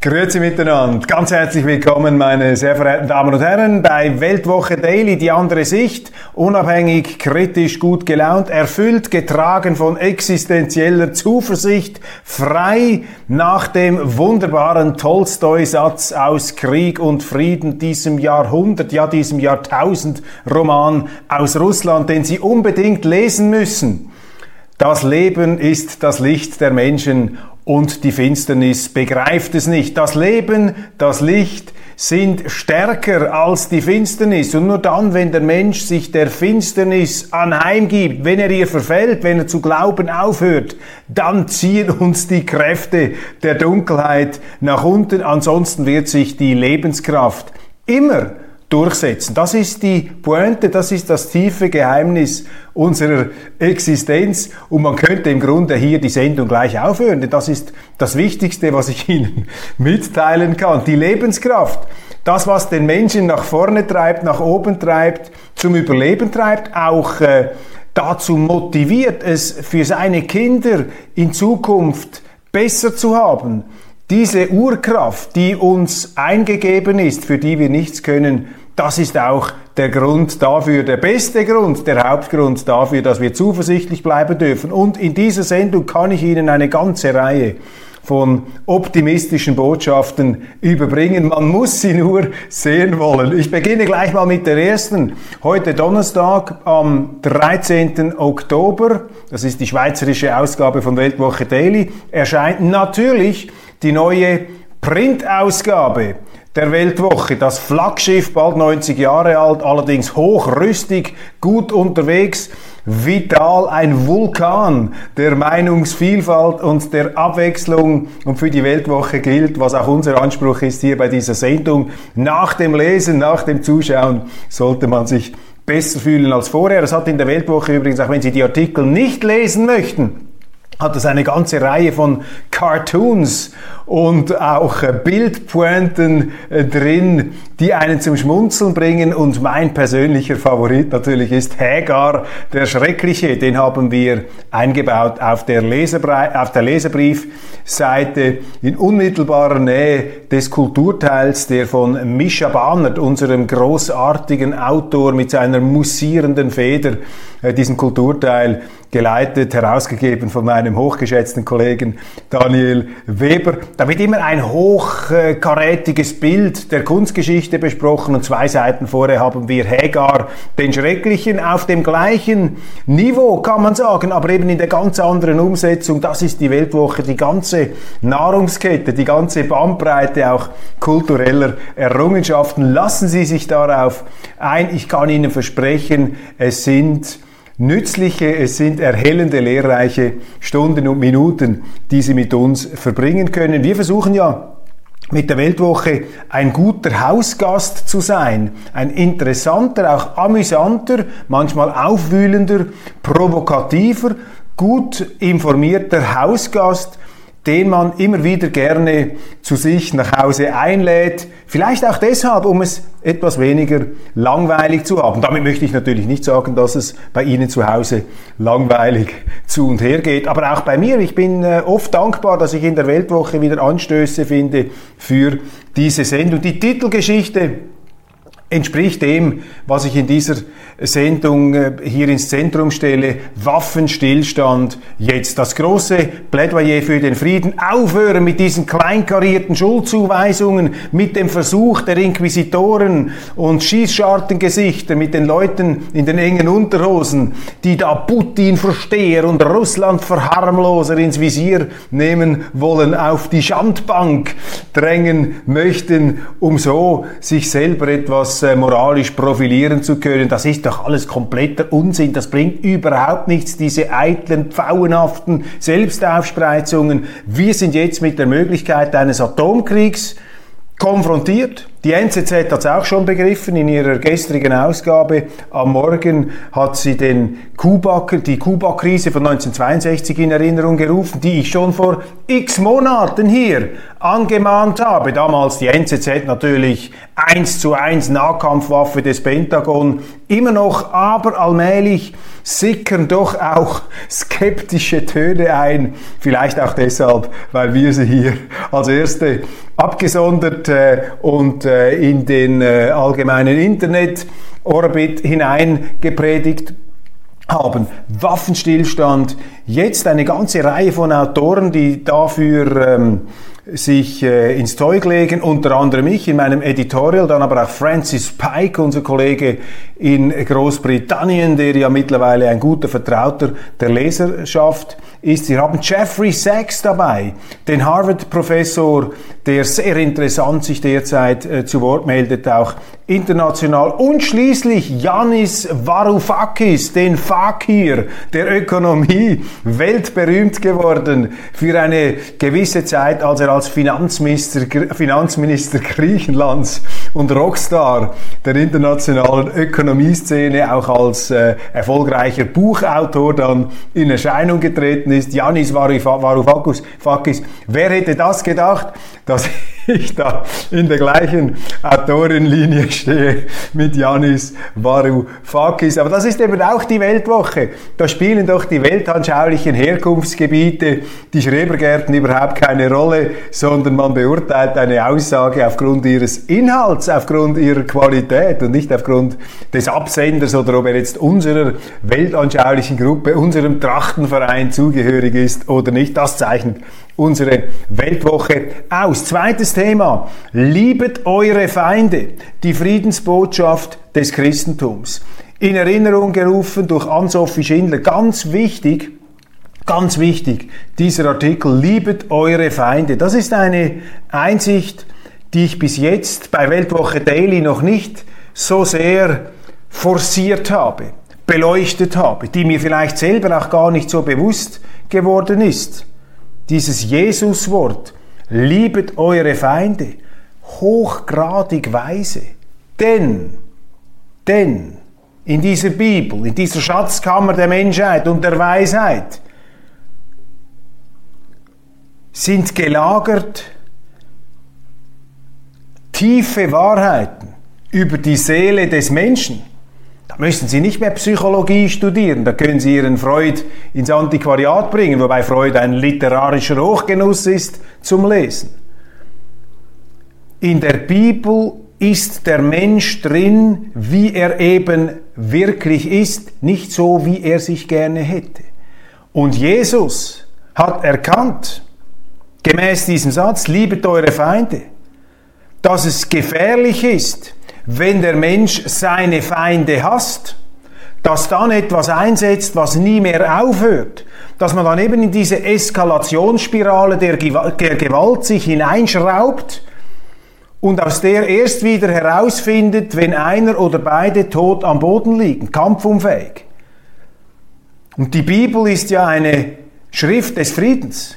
Grüezi miteinander. Ganz herzlich willkommen, meine sehr verehrten Damen und Herren, bei Weltwoche Daily, die andere Sicht. Unabhängig, kritisch, gut gelaunt, erfüllt, getragen von existenzieller Zuversicht, frei nach dem wunderbaren Tolstoi-Satz aus Krieg und Frieden, diesem Jahrhundert, ja diesem Jahrtausend Roman aus Russland, den Sie unbedingt lesen müssen. Das Leben ist das Licht der Menschen und die Finsternis begreift es nicht. Das Leben, das Licht sind stärker als die Finsternis. Und nur dann, wenn der Mensch sich der Finsternis anheimgibt, wenn er ihr verfällt, wenn er zu glauben aufhört, dann ziehen uns die Kräfte der Dunkelheit nach unten. Ansonsten wird sich die Lebenskraft immer durchsetzen. Das ist die Pointe, das ist das tiefe Geheimnis unserer Existenz und man könnte im Grunde hier die Sendung gleich aufhören, denn das ist das Wichtigste, was ich Ihnen mitteilen kann. Die Lebenskraft, das, was den Menschen nach vorne treibt, nach oben treibt, zum Überleben treibt, auch äh, dazu motiviert, es für seine Kinder in Zukunft besser zu haben. Diese Urkraft, die uns eingegeben ist, für die wir nichts können, das ist auch der Grund dafür, der beste Grund, der Hauptgrund dafür, dass wir zuversichtlich bleiben dürfen. Und in dieser Sendung kann ich Ihnen eine ganze Reihe von optimistischen Botschaften überbringen. Man muss sie nur sehen wollen. Ich beginne gleich mal mit der ersten. Heute Donnerstag am 13. Oktober, das ist die schweizerische Ausgabe von Weltwoche Daily, erscheint natürlich die neue Printausgabe der Weltwoche. Das Flaggschiff, bald 90 Jahre alt, allerdings hochrüstig, gut unterwegs, vital, ein Vulkan der Meinungsvielfalt und der Abwechslung und für die Weltwoche gilt, was auch unser Anspruch ist hier bei dieser Sendung. Nach dem Lesen, nach dem Zuschauen sollte man sich besser fühlen als vorher. Das hat in der Weltwoche übrigens, auch wenn Sie die Artikel nicht lesen möchten, hat es eine ganze Reihe von Cartoons und auch äh, Bildpointen äh, drin, die einen zum Schmunzeln bringen. Und mein persönlicher Favorit natürlich ist Hagar, der Schreckliche. Den haben wir eingebaut auf der, auf der Leserbriefseite in unmittelbarer Nähe des Kulturteils, der von Mischa Bannert, unserem großartigen Autor mit seiner musierenden Feder, äh, diesen Kulturteil geleitet, herausgegeben von meinem hochgeschätzten Kollegen Daniel Weber. Da wird immer ein hochkarätiges Bild der Kunstgeschichte besprochen und zwei Seiten vorher haben wir Hagar, den Schrecklichen, auf dem gleichen Niveau, kann man sagen, aber eben in der ganz anderen Umsetzung. Das ist die Weltwoche, die ganze Nahrungskette, die ganze Bandbreite auch kultureller Errungenschaften. Lassen Sie sich darauf ein. Ich kann Ihnen versprechen, es sind nützliche, es sind erhellende, lehrreiche Stunden und Minuten, die Sie mit uns verbringen können. Wir versuchen ja mit der Weltwoche ein guter Hausgast zu sein, ein interessanter, auch amüsanter, manchmal aufwühlender, provokativer, gut informierter Hausgast, den man immer wieder gerne zu sich nach Hause einlädt. Vielleicht auch deshalb, um es etwas weniger langweilig zu haben. Damit möchte ich natürlich nicht sagen, dass es bei Ihnen zu Hause langweilig zu und her geht. Aber auch bei mir. Ich bin äh, oft dankbar, dass ich in der Weltwoche wieder Anstöße finde für diese Sendung. Die Titelgeschichte entspricht dem, was ich in dieser Sendung äh, hier ins Zentrum stelle. Waffenstillstand jetzt. Das große Plädoyer für den Frieden. Aufhören mit diesen kleinkarierten Schuldzuweisungen, mit dem Versuch der Inquisitoren und Schießschartengesichter, mit den Leuten in den engen Unterhosen, die da Putin-Versteher und Russland-Verharmloser ins Visier nehmen wollen, auf die Schandbank drängen möchten, um so sich selber etwas äh, moralisch profilieren zu können. Das ist doch alles kompletter Unsinn. Das bringt überhaupt nichts, diese eitlen, pfauenhaften Selbstaufspreizungen. Wir sind jetzt mit der Möglichkeit eines Atomkriegs konfrontiert. Die NZZ hat es auch schon begriffen. In ihrer gestrigen Ausgabe am Morgen hat sie den Kuba, die Kuba-Krise von 1962 in Erinnerung gerufen, die ich schon vor x Monaten hier angemahnt habe. Damals die NZZ natürlich eins zu eins Nahkampfwaffe des Pentagon. Immer noch, aber allmählich sickern doch auch skeptische Töne ein. Vielleicht auch deshalb, weil wir sie hier als erste abgesondert äh, und äh, in den äh, allgemeinen Internet-Orbit hineingepredigt haben. Waffenstillstand, jetzt eine ganze Reihe von Autoren, die dafür ähm, sich äh, ins Zeug legen, unter anderem ich in meinem Editorial, dann aber auch Francis Pike, unser Kollege in Großbritannien, der ja mittlerweile ein guter Vertrauter der Leserschaft ist. Wir haben Jeffrey Sachs dabei, den Harvard-Professor, der sehr interessant sich derzeit äh, zu Wort meldet, auch international. Und schließlich Yanis Varoufakis, den Fakir der Ökonomie, weltberühmt geworden für eine gewisse Zeit, als er als Finanzminister, Finanzminister Griechenlands und Rockstar der internationalen Ökonomieszene, auch als äh, erfolgreicher Buchautor dann in Erscheinung getreten ist. Yanis Varoufakis, wer hätte das gedacht, dass ich da in der gleichen Autorenlinie stehe mit Janis Varoufakis. Aber das ist eben auch die Weltwoche. Da spielen doch die weltanschaulichen Herkunftsgebiete, die Schrebergärten überhaupt keine Rolle, sondern man beurteilt eine Aussage aufgrund ihres Inhalts, aufgrund ihrer Qualität und nicht aufgrund des Absenders oder ob er jetzt unserer weltanschaulichen Gruppe, unserem Trachtenverein zugehörig ist oder nicht. Das zeichnet unsere Weltwoche aus. Zweites Thema. Liebet eure Feinde. Die Friedensbotschaft des Christentums. In Erinnerung gerufen durch Ann-Sophie Schindler. Ganz wichtig, ganz wichtig, dieser Artikel. Liebet eure Feinde. Das ist eine Einsicht, die ich bis jetzt bei Weltwoche Daily noch nicht so sehr forciert habe, beleuchtet habe, die mir vielleicht selber auch gar nicht so bewusst geworden ist dieses Jesuswort, liebet eure Feinde, hochgradig weise. Denn, denn in dieser Bibel, in dieser Schatzkammer der Menschheit und der Weisheit sind gelagert tiefe Wahrheiten über die Seele des Menschen müssen Sie nicht mehr Psychologie studieren, da können Sie Ihren Freud ins Antiquariat bringen, wobei Freud ein literarischer Hochgenuss ist zum Lesen. In der Bibel ist der Mensch drin, wie er eben wirklich ist, nicht so, wie er sich gerne hätte. Und Jesus hat erkannt, gemäß diesem Satz, liebet eure Feinde, dass es gefährlich ist, wenn der Mensch seine Feinde hasst, dass dann etwas einsetzt, was nie mehr aufhört, dass man dann eben in diese Eskalationsspirale der, Gewalt sich hineinschraubt und aus der erst wieder herausfindet, wenn einer oder beide tot am Boden liegen, kampfunfähig. Und die Bibel ist ja eine Schrift des Friedens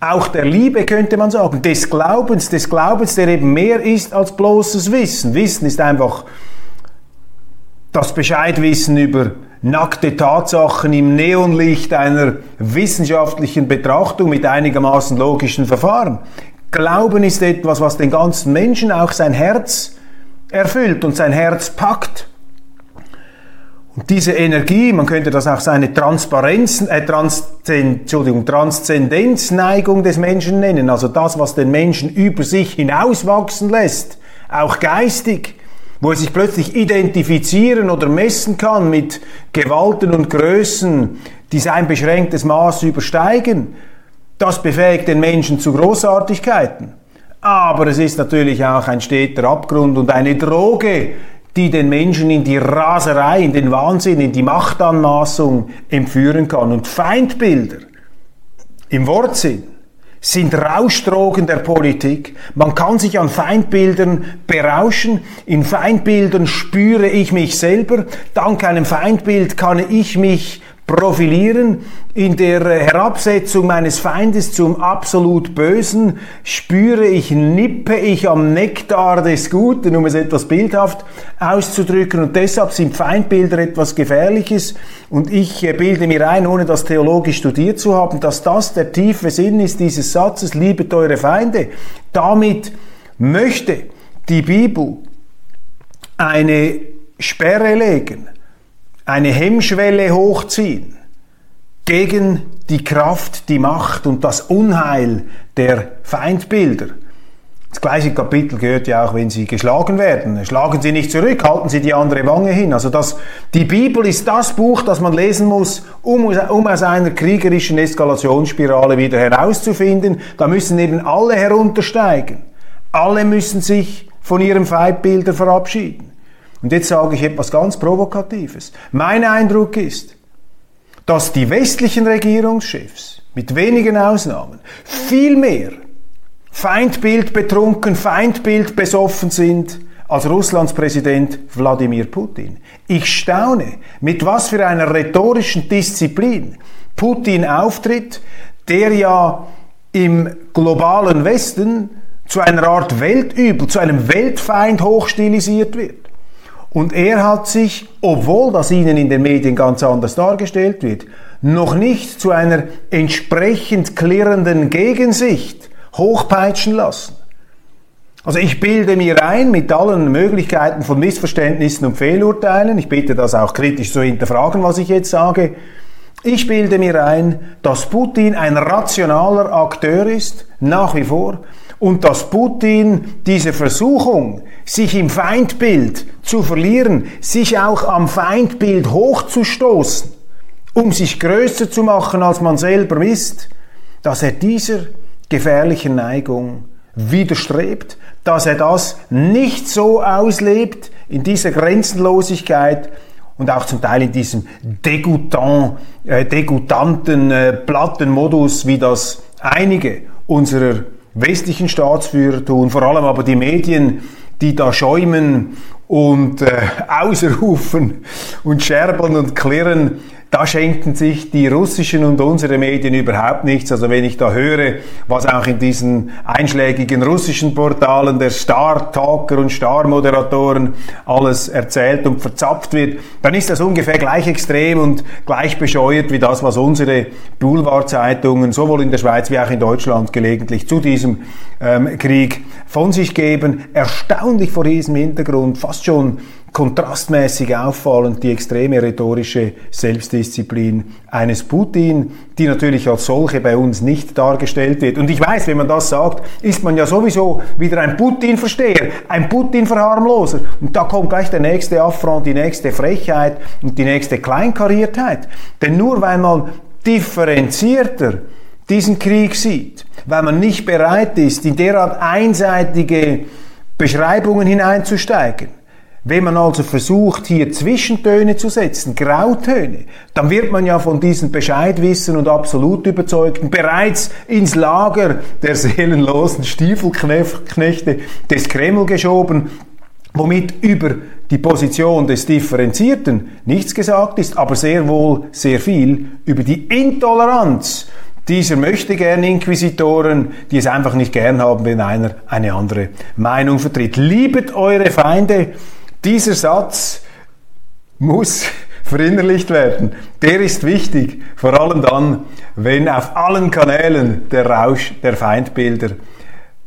auch der Liebe könnte man sagen, des Glaubens, des Glaubens, der eben mehr ist als bloßes Wissen. Wissen ist einfach das Bescheidwissen über nackte Tatsachen im Neonlicht einer wissenschaftlichen Betrachtung mit einigermaßen logischen Verfahren. Glauben ist etwas, was den ganzen Menschen auch sein Herz erfüllt und sein Herz packt. Und diese Energie, man könnte das auch seine Transparenz, äh, Transzend, Entschuldigung, Transzendenzneigung des Menschen nennen, also das, was den Menschen über sich hinauswachsen lässt, auch geistig, wo er sich plötzlich identifizieren oder messen kann mit Gewalten und Größen, die sein beschränktes Maß übersteigen. Das befähigt den Menschen zu Großartigkeiten. Aber es ist natürlich auch ein steter Abgrund und eine Droge, die den Menschen in die Raserei, in den Wahnsinn, in die Machtanmaßung entführen kann. Und Feindbilder im Wortsinn sind Rauschdrogen der Politik. Man kann sich an Feindbildern berauschen. In Feindbildern spüre ich mich selber. Dank einem Feindbild kann ich mich profilieren, in der Herabsetzung meines Feindes zum absolut Bösen spüre ich, nippe ich am Nektar des Guten, um es etwas bildhaft auszudrücken. Und deshalb sind Feindbilder etwas Gefährliches. Und ich bilde mir ein, ohne das theologisch studiert zu haben, dass das der tiefe Sinn ist dieses Satzes, liebet eure Feinde. Damit möchte die Bibel eine Sperre legen eine Hemmschwelle hochziehen gegen die Kraft, die Macht und das Unheil der Feindbilder. Das gleiche Kapitel gehört ja auch, wenn sie geschlagen werden. Schlagen sie nicht zurück, halten sie die andere Wange hin. Also das, die Bibel ist das Buch, das man lesen muss, um, um aus einer kriegerischen Eskalationsspirale wieder herauszufinden. Da müssen eben alle heruntersteigen. Alle müssen sich von ihrem Feindbilder verabschieden. Und jetzt sage ich etwas ganz Provokatives. Mein Eindruck ist, dass die westlichen Regierungschefs mit wenigen Ausnahmen viel mehr Feindbild betrunken, Feindbild besoffen sind als Russlands Präsident Wladimir Putin. Ich staune, mit was für einer rhetorischen Disziplin Putin auftritt, der ja im globalen Westen zu einer Art Weltübel, zu einem Weltfeind hochstilisiert wird. Und er hat sich, obwohl das ihnen in den Medien ganz anders dargestellt wird, noch nicht zu einer entsprechend klirrenden Gegensicht hochpeitschen lassen. Also ich bilde mir ein, mit allen Möglichkeiten von Missverständnissen und Fehlurteilen, ich bitte das auch kritisch zu hinterfragen, was ich jetzt sage, ich bilde mir ein, dass Putin ein rationaler Akteur ist, nach wie vor, und dass Putin diese Versuchung, sich im Feindbild zu verlieren, sich auch am Feindbild hochzustoßen, um sich größer zu machen, als man selber ist, dass er dieser gefährlichen Neigung widerstrebt, dass er das nicht so auslebt in dieser Grenzenlosigkeit und auch zum Teil in diesem degoutant, äh, degoutanten, äh, platten Modus, wie das einige unserer westlichen Staatsführer tun, vor allem aber die Medien, die da schäumen und äh, ausrufen und scherbeln und klirren, da schenken sich die russischen und unsere Medien überhaupt nichts. Also wenn ich da höre, was auch in diesen einschlägigen russischen Portalen der Star-Talker und Star-Moderatoren alles erzählt und verzapft wird, dann ist das ungefähr gleich extrem und gleich bescheuert wie das, was unsere Boulevardzeitungen sowohl in der Schweiz wie auch in Deutschland gelegentlich zu diesem ähm, Krieg von sich geben. Erstaunlich vor diesem Hintergrund, fast schon kontrastmäßig auffallend die extreme rhetorische Selbstdisziplin eines Putin, die natürlich als solche bei uns nicht dargestellt wird. Und ich weiß, wenn man das sagt, ist man ja sowieso wieder ein Putin-Versteher, ein Putin-Verharmloser. Und da kommt gleich der nächste Affront, die nächste Frechheit und die nächste Kleinkariertheit. Denn nur weil man differenzierter diesen Krieg sieht, weil man nicht bereit ist, in derart einseitige Beschreibungen hineinzusteigen, wenn man also versucht, hier Zwischentöne zu setzen, Grautöne, dann wird man ja von diesen Bescheidwissen und absolut Überzeugten bereits ins Lager der seelenlosen Stiefelknechte des Kreml geschoben, womit über die Position des Differenzierten nichts gesagt ist, aber sehr wohl sehr viel über die Intoleranz dieser möchte gern Inquisitoren, die es einfach nicht gern haben, wenn einer eine andere Meinung vertritt. Liebet eure Feinde, dieser Satz muss verinnerlicht werden. Der ist wichtig, vor allem dann, wenn auf allen Kanälen der Rausch der Feindbilder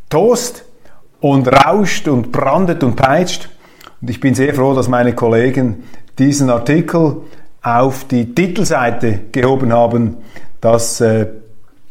tost und rauscht und brandet und peitscht. Und ich bin sehr froh, dass meine Kollegen diesen Artikel auf die Titelseite gehoben haben. Das äh,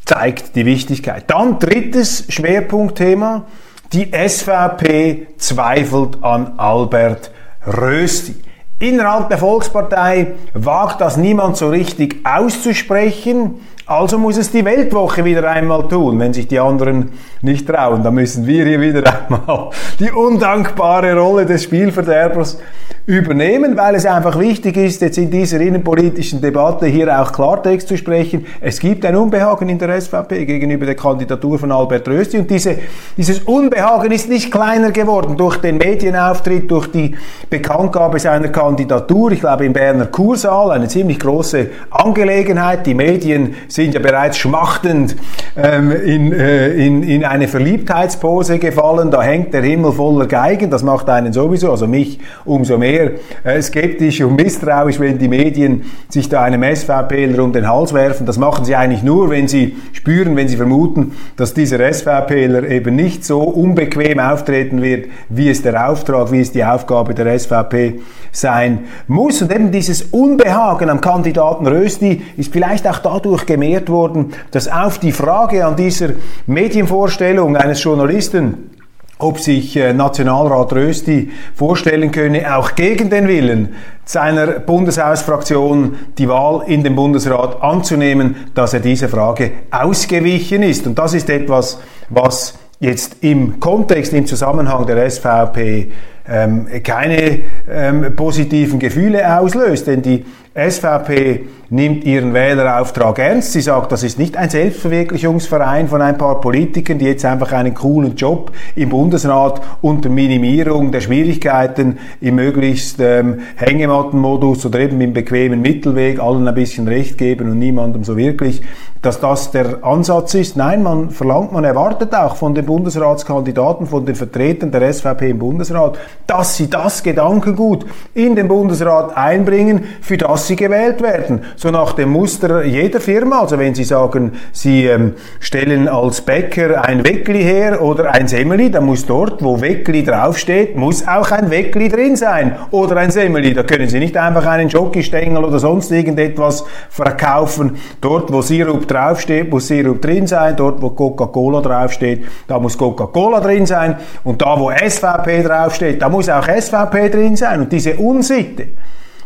zeigt die Wichtigkeit. Dann drittes Schwerpunktthema. Die SVP zweifelt an Albert Rösti. Innerhalb der Volkspartei wagt das niemand so richtig auszusprechen, also muss es die Weltwoche wieder einmal tun, wenn sich die anderen nicht trauen. Da müssen wir hier wieder einmal die undankbare Rolle des Spielverderbers übernehmen, weil es einfach wichtig ist, jetzt in dieser innenpolitischen Debatte hier auch Klartext zu sprechen. Es gibt ein Unbehagen in der SVP gegenüber der Kandidatur von Albert Rösti und diese, dieses Unbehagen ist nicht kleiner geworden durch den Medienauftritt, durch die Bekanntgabe seiner Kandidatur. Ich glaube im Berner Kursaal eine ziemlich große Angelegenheit. Die Medien sind ja bereits schmachtend ähm, in, äh, in, in eine Verliebtheitspose gefallen. Da hängt der Himmel voller Geigen. Das macht einen sowieso, also mich umso mehr sehr äh, skeptisch und misstrauisch, wenn die Medien sich da einem SVPler um den Hals werfen. Das machen sie eigentlich nur, wenn sie spüren, wenn sie vermuten, dass dieser SVPler eben nicht so unbequem auftreten wird, wie es der Auftrag, wie es die Aufgabe der SVP sein muss. Und eben dieses Unbehagen am Kandidaten Rösti ist vielleicht auch dadurch gemehrt worden, dass auf die Frage an dieser Medienvorstellung eines Journalisten, ob sich äh, Nationalrat Rösti vorstellen könne, auch gegen den Willen seiner Bundeshausfraktion die Wahl in den Bundesrat anzunehmen, dass er dieser Frage ausgewichen ist. Und das ist etwas, was jetzt im Kontext, im Zusammenhang der SVP ähm, keine ähm, positiven Gefühle auslöst, denn die SVP nimmt ihren Wählerauftrag ernst. Sie sagt, das ist nicht ein Selbstverwirklichungsverein von ein paar Politikern, die jetzt einfach einen coolen Job im Bundesrat unter Minimierung der Schwierigkeiten im möglichst ähm, Hängemattenmodus oder eben im bequemen Mittelweg allen ein bisschen Recht geben und niemandem so wirklich, dass das der Ansatz ist. Nein, man verlangt, man erwartet auch von den Bundesratskandidaten, von den Vertretern der SVP im Bundesrat, dass sie das Gedankengut in den Bundesrat einbringen, für das sie gewählt werden. So nach dem Muster jeder Firma. Also wenn Sie sagen, Sie ähm, stellen als Bäcker ein Weckli her oder ein Semmeli, dann muss dort, wo Weckli draufsteht, muss auch ein Weckli drin sein. Oder ein Semmeli. Da können Sie nicht einfach einen Jockeystängel oder sonst irgendetwas verkaufen. Dort, wo Sirup draufsteht, muss Sirup drin sein. Dort, wo Coca-Cola draufsteht, da muss Coca-Cola drin sein. Und da, wo SVP draufsteht, da muss auch SVP drin sein. Und diese Unsitte,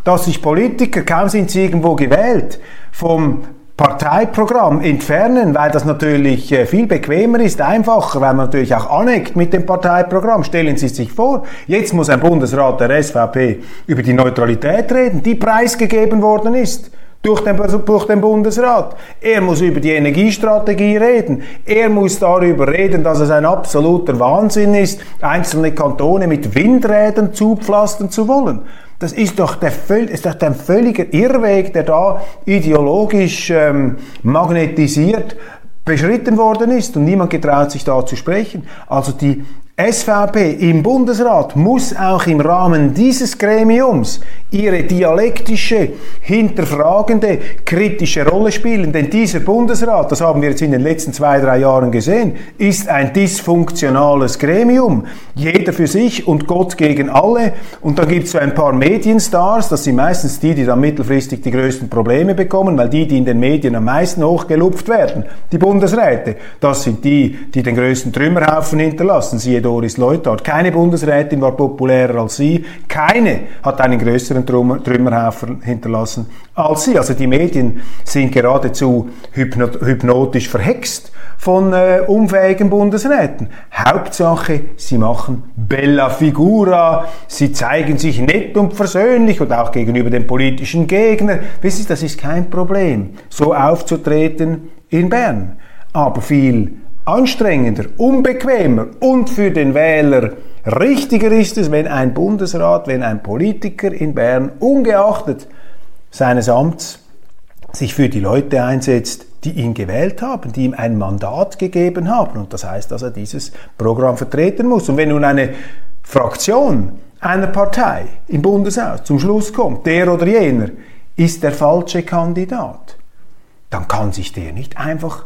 dass sich Politiker, kaum sind sie irgendwo gewählt, vom Parteiprogramm entfernen, weil das natürlich äh, viel bequemer ist, einfacher, weil man natürlich auch aneckt mit dem Parteiprogramm. Stellen Sie sich vor, jetzt muss ein Bundesrat der SVP über die Neutralität reden, die preisgegeben worden ist durch den, durch den Bundesrat. Er muss über die Energiestrategie reden. Er muss darüber reden, dass es ein absoluter Wahnsinn ist, einzelne Kantone mit Windrädern zupflastern zu wollen. Das ist doch, der, ist doch ein völliger Irrweg, der da ideologisch ähm, magnetisiert beschritten worden ist und niemand getraut sich da zu sprechen. Also die SVP im Bundesrat muss auch im Rahmen dieses Gremiums ihre dialektische, hinterfragende, kritische Rolle spielen. Denn dieser Bundesrat, das haben wir jetzt in den letzten zwei, drei Jahren gesehen, ist ein dysfunktionales Gremium. Jeder für sich und Gott gegen alle. Und da gibt es so ein paar Medienstars, das sind meistens die, die dann mittelfristig die größten Probleme bekommen, weil die, die in den Medien am meisten hochgelupft werden, die Bundesräte, das sind die, die den größten Trümmerhaufen hinterlassen. Siehe Doris Leuthard. Keine Bundesrätin war populärer als sie. Keine hat einen größeren Trümmerhaufen hinterlassen als sie. Also die Medien sind geradezu hypnotisch verhext von äh, unfähigen Bundesräten. Hauptsache, sie machen bella figura, sie zeigen sich nett und versöhnlich und auch gegenüber dem politischen Gegner. Wissen Sie, das ist kein Problem, so aufzutreten in Bern. Aber viel anstrengender, unbequemer und für den Wähler richtiger ist es, wenn ein Bundesrat, wenn ein Politiker in Bern ungeachtet seines Amts sich für die Leute einsetzt, die ihn gewählt haben, die ihm ein Mandat gegeben haben. Und das heißt, dass er dieses Programm vertreten muss. Und wenn nun eine Fraktion einer Partei im Bundeshaus zum Schluss kommt, der oder jener ist der falsche Kandidat, dann kann sich der nicht einfach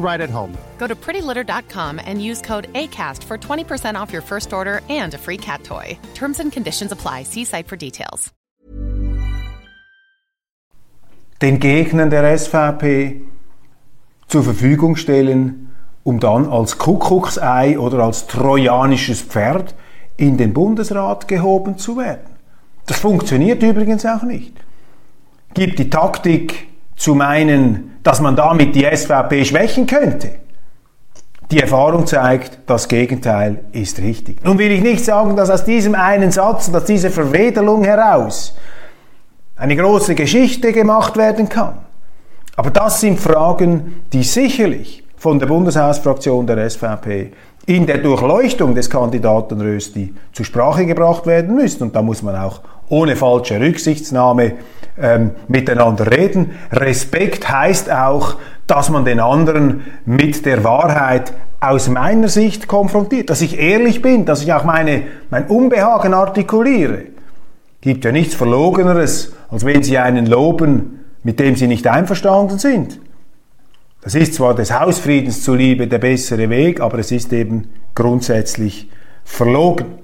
right at home. Go to prettylitter.com and use code ACAST for 20% off your first order and a free cat toy. Terms and conditions apply. See site for details. Den Gegnern der SVP zur Verfügung stellen, um dann als Kuckucksei oder als trojanisches Pferd in den Bundesrat gehoben zu werden. Das funktioniert übrigens auch nicht. Gibt die Taktik zu meinen, dass man damit die SVP schwächen könnte. Die Erfahrung zeigt, das Gegenteil ist richtig. Nun will ich nicht sagen, dass aus diesem einen Satz und aus dieser Verwedelung heraus eine große Geschichte gemacht werden kann. Aber das sind Fragen, die sicherlich von der Bundeshausfraktion der SVP in der Durchleuchtung des Kandidaten Rösti zur Sprache gebracht werden müssen. Und da muss man auch ohne falsche Rücksichtsnahme ähm, miteinander reden. Respekt heißt auch, dass man den anderen mit der Wahrheit aus meiner Sicht konfrontiert, dass ich ehrlich bin, dass ich auch meine, mein Unbehagen artikuliere. Gibt ja nichts Verlogeneres, als wenn Sie einen loben, mit dem Sie nicht einverstanden sind. Das ist zwar des Hausfriedens zuliebe der bessere Weg, aber es ist eben grundsätzlich verlogen.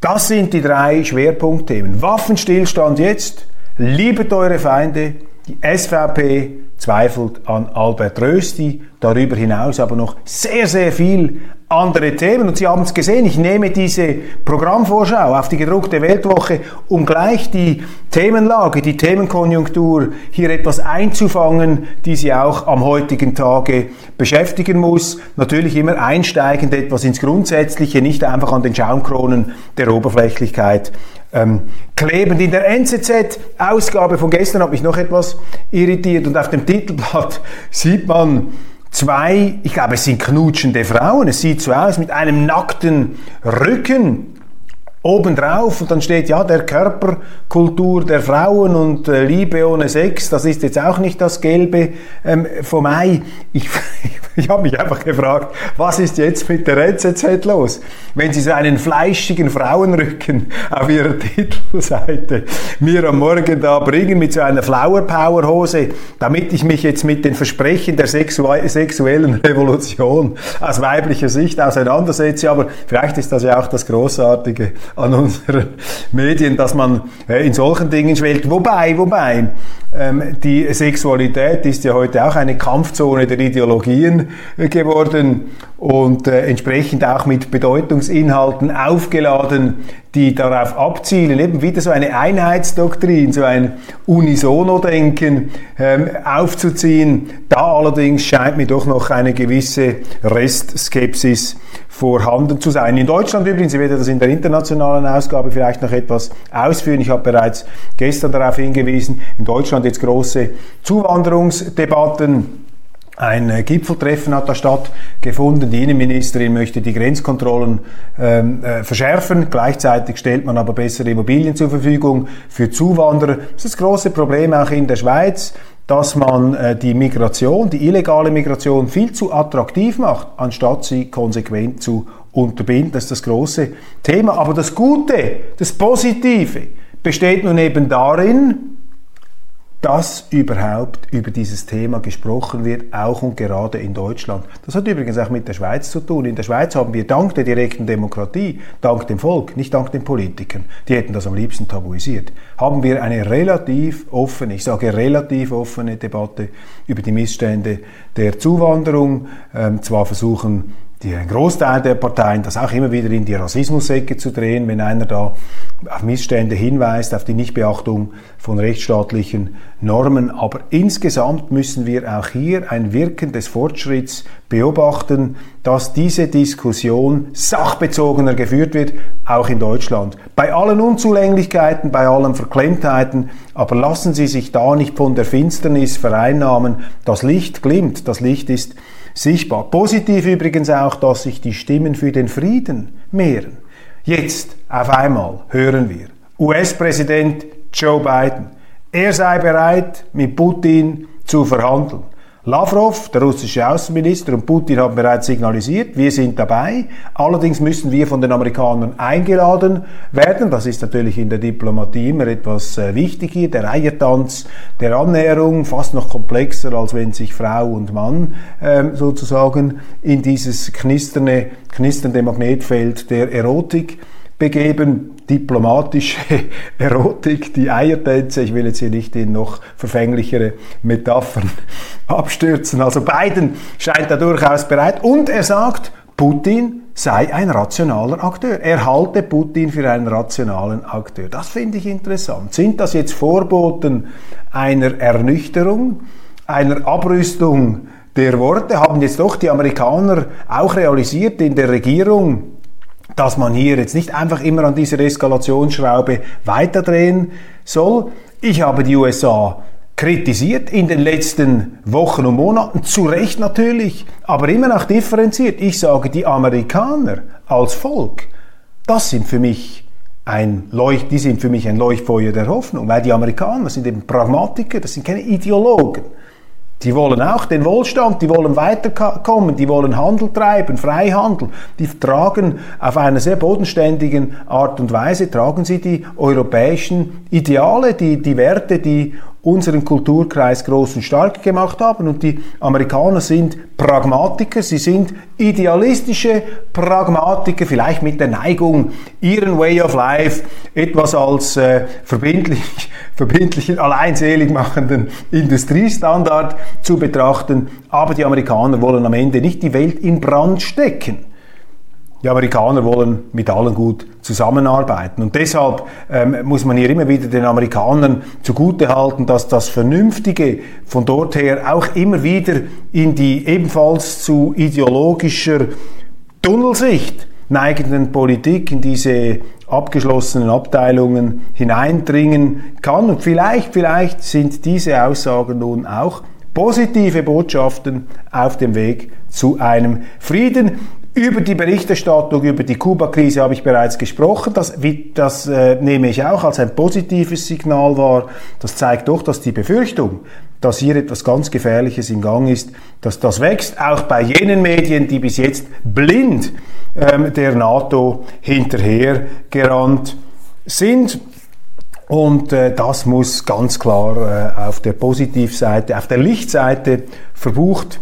Das sind die drei Schwerpunktthemen. Waffenstillstand jetzt, liebet eure Feinde, die SVP zweifelt an Albert Rösti, darüber hinaus aber noch sehr, sehr viel andere Themen. Und Sie haben es gesehen, ich nehme diese Programmvorschau auf die gedruckte Weltwoche, um gleich die Themenlage, die Themenkonjunktur hier etwas einzufangen, die Sie auch am heutigen Tage beschäftigen muss. Natürlich immer einsteigend etwas ins Grundsätzliche, nicht einfach an den Schaumkronen der Oberflächlichkeit ähm, klebend. In der NZZ-Ausgabe von gestern hat mich noch etwas irritiert und auf dem Titelblatt sieht man zwei, ich glaube es sind knutschende Frauen, es sieht so aus, mit einem nackten Rücken obendrauf und dann steht ja der Körperkultur der Frauen und äh, Liebe ohne Sex, das ist jetzt auch nicht das Gelbe ähm, vom Ei. Ich, ich habe mich einfach gefragt, was ist jetzt mit der NZZ los? Wenn Sie so einen fleischigen Frauenrücken auf Ihrer Titelseite mir am Morgen da bringen mit so einer Flower Power Hose, damit ich mich jetzt mit den Versprechen der sexu sexuellen Revolution aus weiblicher Sicht auseinandersetze, aber vielleicht ist das ja auch das Großartige an unseren Medien, dass man äh, in solchen Dingen schwelgt. Wobei, wobei, die Sexualität ist ja heute auch eine Kampfzone der Ideologien äh, geworden und äh, entsprechend auch mit Bedeutungsinhalten aufgeladen, die darauf abzielen, eben wieder so eine Einheitsdoktrin, so ein Unisono-Denken ähm, aufzuziehen. Da allerdings scheint mir doch noch eine gewisse Restskepsis vorhanden zu sein. In Deutschland übrigens, ich werde das in der internationalen Ausgabe vielleicht noch etwas ausführen. Ich habe bereits gestern darauf hingewiesen, in Deutschland jetzt große Zuwanderungsdebatten. Ein äh, Gipfeltreffen hat da stattgefunden. Die Innenministerin möchte die Grenzkontrollen ähm, äh, verschärfen. Gleichzeitig stellt man aber bessere Immobilien zur Verfügung für Zuwanderer. Das ist das große Problem auch in der Schweiz dass man äh, die Migration, die illegale Migration viel zu attraktiv macht, anstatt sie konsequent zu unterbinden. Das ist das große Thema. Aber das Gute, das Positive besteht nun eben darin, dass überhaupt über dieses Thema gesprochen wird, auch und gerade in Deutschland. Das hat übrigens auch mit der Schweiz zu tun. In der Schweiz haben wir dank der direkten Demokratie, dank dem Volk, nicht dank den Politikern, die hätten das am liebsten tabuisiert, haben wir eine relativ offene, ich sage relativ offene Debatte über die Missstände der Zuwanderung. Ähm, zwar versuchen die, ein Großteil der Parteien das auch immer wieder in die Rassismusecke zu drehen, wenn einer da auf Missstände hinweist, auf die Nichtbeachtung von rechtsstaatlichen Normen. Aber insgesamt müssen wir auch hier ein Wirken des Fortschritts beobachten, dass diese Diskussion sachbezogener geführt wird, auch in Deutschland. Bei allen Unzulänglichkeiten, bei allen Verklemmtheiten, aber lassen Sie sich da nicht von der Finsternis vereinnahmen. Das Licht glimmt, das Licht ist sichtbar. Positiv übrigens auch, dass sich die Stimmen für den Frieden mehren. Jetzt auf einmal hören wir US-Präsident Joe Biden. Er sei bereit, mit Putin zu verhandeln. Lavrov, der russische Außenminister, und Putin haben bereits signalisiert, wir sind dabei. Allerdings müssen wir von den Amerikanern eingeladen werden. Das ist natürlich in der Diplomatie immer etwas äh, wichtig hier. Der Eiertanz der Annäherung, fast noch komplexer, als wenn sich Frau und Mann äh, sozusagen in dieses knisternde Magnetfeld der Erotik begeben, diplomatische Erotik, die Eiertänze. Ich will jetzt hier nicht in noch verfänglichere Metaphern abstürzen. Also Biden scheint da durchaus bereit und er sagt, Putin sei ein rationaler Akteur. Er halte Putin für einen rationalen Akteur. Das finde ich interessant. Sind das jetzt Vorboten einer Ernüchterung, einer Abrüstung der Worte? Haben jetzt doch die Amerikaner auch realisiert in der Regierung, dass man hier jetzt nicht einfach immer an dieser Eskalationsschraube weiterdrehen soll. Ich habe die USA kritisiert in den letzten Wochen und Monaten, zu Recht natürlich, aber immer noch differenziert. Ich sage, die Amerikaner als Volk, das sind für mich ein Leucht, die sind für mich ein Leuchtfeuer der Hoffnung, weil die Amerikaner sind eben Pragmatiker, das sind keine Ideologen. Die wollen auch den Wohlstand, die wollen weiterkommen, die wollen Handel treiben, Freihandel. Die tragen auf einer sehr bodenständigen Art und Weise, tragen sie die europäischen Ideale, die, die Werte, die unseren Kulturkreis groß und stark gemacht haben. Und die Amerikaner sind Pragmatiker, sie sind idealistische Pragmatiker, vielleicht mit der Neigung, ihren Way of Life etwas als äh, verbindlich, verbindlichen, alleinselig machenden Industriestandard zu betrachten. Aber die Amerikaner wollen am Ende nicht die Welt in Brand stecken. Die Amerikaner wollen mit allen gut zusammenarbeiten. Und deshalb ähm, muss man hier immer wieder den Amerikanern zugutehalten, dass das Vernünftige von dort her auch immer wieder in die ebenfalls zu ideologischer Tunnelsicht neigenden Politik, in diese abgeschlossenen Abteilungen hineindringen kann. Und vielleicht, vielleicht sind diese Aussagen nun auch positive Botschaften auf dem Weg zu einem Frieden. Über die Berichterstattung über die Kuba-Krise habe ich bereits gesprochen. Das, das äh, nehme ich auch als ein positives Signal wahr. Das zeigt doch, dass die Befürchtung, dass hier etwas ganz Gefährliches im Gang ist, dass das wächst, auch bei jenen Medien, die bis jetzt blind ähm, der NATO hinterhergerannt sind. Und äh, das muss ganz klar äh, auf der Positivseite, auf der Lichtseite verbucht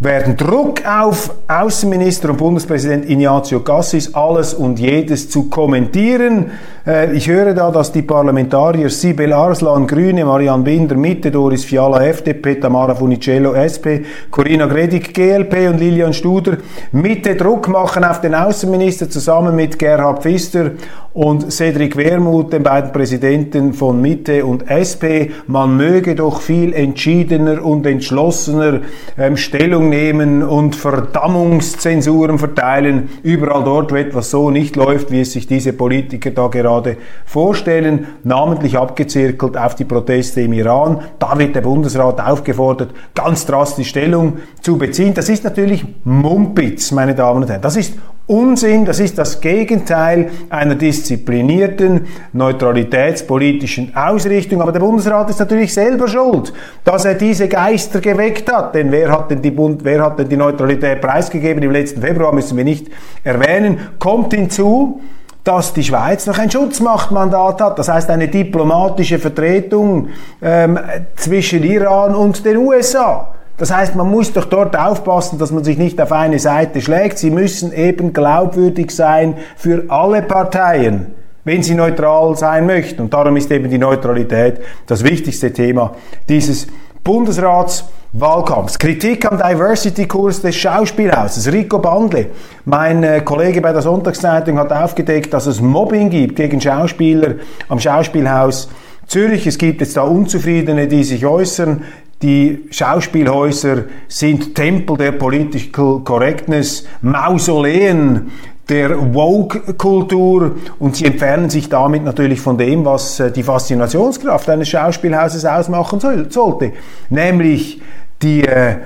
werden Druck auf Außenminister und Bundespräsident Ignazio Cassis, alles und jedes zu kommentieren. Äh, ich höre da, dass die Parlamentarier Sibel Arslan, Grüne, Marianne Binder, Mitte, Doris Fiala, FDP, Tamara Funicello, SP, Corinna Gredig, GLP und Lilian Studer Mitte Druck machen auf den Außenminister zusammen mit Gerhard Pfister und Cedric Wermuth, den beiden Präsidenten von Mitte und SP. Man möge doch viel entschiedener und entschlossener ähm, Stellung nehmen und Verdammungszensuren verteilen, überall dort, wo etwas so nicht läuft, wie es sich diese Politiker da gerade vorstellen, namentlich abgezirkelt auf die Proteste im Iran. Da wird der Bundesrat aufgefordert, ganz drastisch Stellung zu beziehen. Das ist natürlich Mumpitz, meine Damen und Herren. Das ist Unsinn, das ist das Gegenteil einer disziplinierten, neutralitätspolitischen Ausrichtung. Aber der Bundesrat ist natürlich selber schuld, dass er diese Geister geweckt hat. Denn wer hat denn die, Bund, wer hat denn die Neutralität preisgegeben im letzten Februar, müssen wir nicht erwähnen. Kommt hinzu, dass die Schweiz noch ein Schutzmachtmandat hat, das heißt eine diplomatische Vertretung ähm, zwischen Iran und den USA. Das heißt, man muss doch dort aufpassen, dass man sich nicht auf eine Seite schlägt. Sie müssen eben glaubwürdig sein für alle Parteien, wenn sie neutral sein möchten. Und darum ist eben die Neutralität das wichtigste Thema dieses Bundesratswahlkampfs. Kritik am Diversity-Kurs des Schauspielhauses. Rico Bandle, mein äh, Kollege bei der Sonntagszeitung, hat aufgedeckt, dass es Mobbing gibt gegen Schauspieler am Schauspielhaus Zürich. Es gibt jetzt da Unzufriedene, die sich äußern. Die Schauspielhäuser sind Tempel der Political Correctness, Mausoleen der Woke-Kultur und sie entfernen sich damit natürlich von dem, was äh, die Faszinationskraft eines Schauspielhauses ausmachen soll, sollte, nämlich die äh,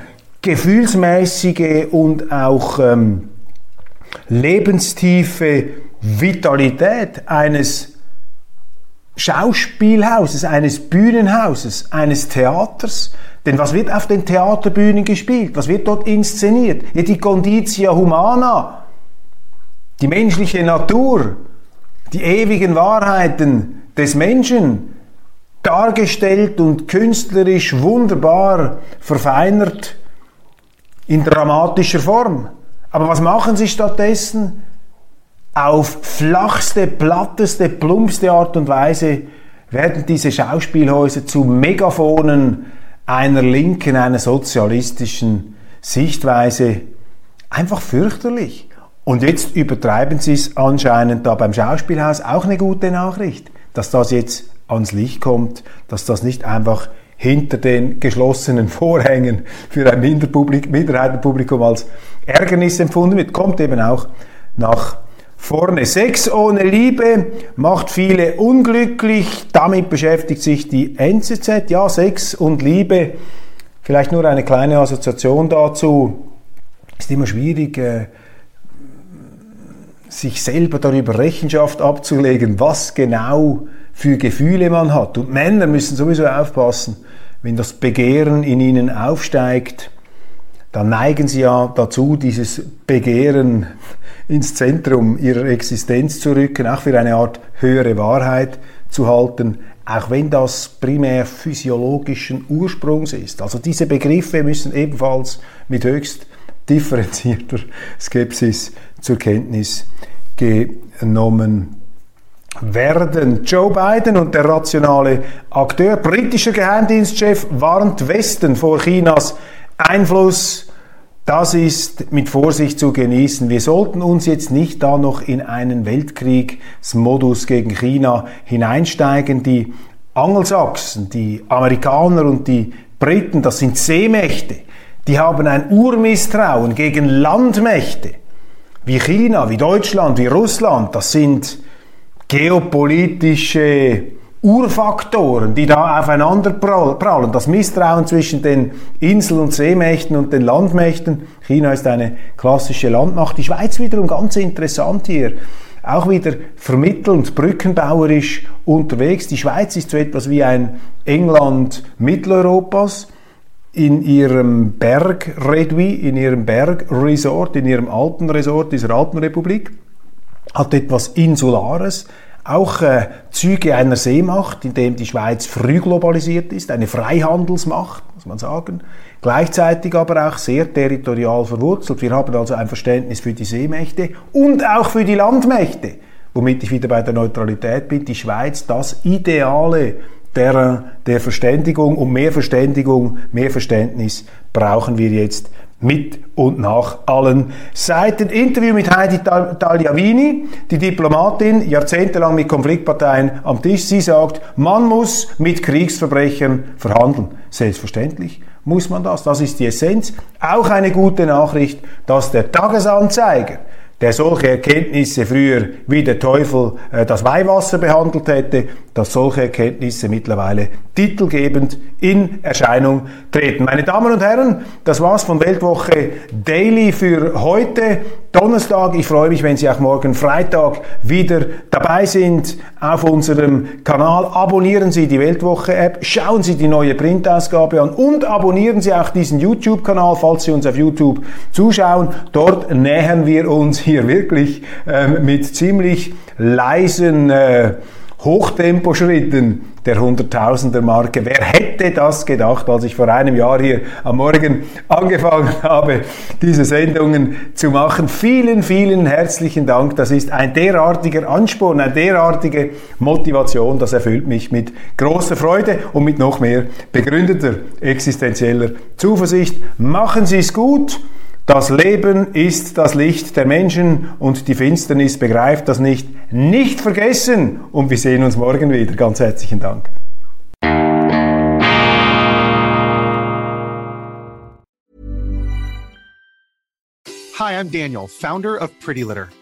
gefühlsmäßige und auch ähm, lebenstiefe Vitalität eines Schauspielhauses, eines Bühnenhauses, eines Theaters. Denn was wird auf den Theaterbühnen gespielt? Was wird dort inszeniert? Ja, die Conditia Humana, die menschliche Natur, die ewigen Wahrheiten des Menschen, dargestellt und künstlerisch wunderbar verfeinert in dramatischer Form. Aber was machen sie stattdessen? Auf flachste, platteste, plumpste Art und Weise werden diese Schauspielhäuser zu Megaphonen einer linken, einer sozialistischen Sichtweise. Einfach fürchterlich. Und jetzt übertreiben sie es anscheinend da beim Schauspielhaus. Auch eine gute Nachricht, dass das jetzt ans Licht kommt, dass das nicht einfach hinter den geschlossenen Vorhängen für ein Minderheitenpublikum als Ärgernis empfunden wird, kommt eben auch nach vorne. Sex ohne Liebe macht viele unglücklich. Damit beschäftigt sich die NZZ. Ja, Sex und Liebe. Vielleicht nur eine kleine Assoziation dazu. Ist immer schwierig, äh, sich selber darüber Rechenschaft abzulegen, was genau für Gefühle man hat. Und Männer müssen sowieso aufpassen, wenn das Begehren in ihnen aufsteigt, dann neigen sie ja dazu, dieses Begehren ins Zentrum ihrer Existenz zu rücken, auch für eine Art höhere Wahrheit zu halten, auch wenn das primär physiologischen Ursprungs ist. Also diese Begriffe müssen ebenfalls mit höchst differenzierter Skepsis zur Kenntnis genommen werden. Joe Biden und der rationale Akteur, britischer Geheimdienstchef, warnt Westen vor Chinas Einfluss. Das ist mit Vorsicht zu genießen. Wir sollten uns jetzt nicht da noch in einen Weltkriegsmodus gegen China hineinsteigen. Die Angelsachsen, die Amerikaner und die Briten, das sind Seemächte. Die haben ein Urmisstrauen gegen Landmächte wie China, wie Deutschland, wie Russland. Das sind geopolitische Urfaktoren, die da aufeinander prallen. Das Misstrauen zwischen den Insel- und Seemächten und den Landmächten. China ist eine klassische Landmacht. Die Schweiz wiederum ganz interessant hier. Auch wieder vermittelnd, brückenbauerisch unterwegs. Die Schweiz ist so etwas wie ein England Mitteleuropas in ihrem Bergredui, in ihrem Bergresort, in ihrem Alpenresort dieser Alpenrepublik hat etwas Insulares, auch äh, Züge einer Seemacht, in dem die Schweiz früh globalisiert ist, eine Freihandelsmacht, muss man sagen, gleichzeitig aber auch sehr territorial verwurzelt. Wir haben also ein Verständnis für die Seemächte und auch für die Landmächte, womit ich wieder bei der Neutralität bin. Die Schweiz, das ideale der, der Verständigung und mehr Verständigung, mehr Verständnis brauchen wir jetzt mit und nach allen Seiten. Interview mit Heidi Tagliavini, die Diplomatin, jahrzehntelang mit Konfliktparteien am Tisch. Sie sagt, man muss mit Kriegsverbrechern verhandeln. Selbstverständlich muss man das. Das ist die Essenz. Auch eine gute Nachricht, dass der Tagesanzeiger der solche Erkenntnisse früher wie der Teufel äh, das Weihwasser behandelt hätte, dass solche Erkenntnisse mittlerweile titelgebend in Erscheinung treten. Meine Damen und Herren, das war's von Weltwoche Daily für heute. Donnerstag. Ich freue mich, wenn Sie auch morgen Freitag wieder dabei sind auf unserem Kanal. Abonnieren Sie die Weltwoche-App, schauen Sie die neue Printausgabe an und abonnieren Sie auch diesen YouTube-Kanal, falls Sie uns auf YouTube zuschauen. Dort nähern wir uns hier wirklich äh, mit ziemlich leisen äh, Hochtemposchritten der Hunderttausender-Marke. Wer hätte das gedacht, als ich vor einem Jahr hier am Morgen angefangen habe, diese Sendungen zu machen? Vielen, vielen herzlichen Dank. Das ist ein derartiger Ansporn, eine derartige Motivation. Das erfüllt mich mit großer Freude und mit noch mehr begründeter existenzieller Zuversicht. Machen Sie es gut. Das Leben ist das Licht der Menschen und die Finsternis begreift das nicht. Nicht vergessen und wir sehen uns morgen wieder. Ganz herzlichen Dank. Hi, I'm Daniel, founder of Pretty Litter.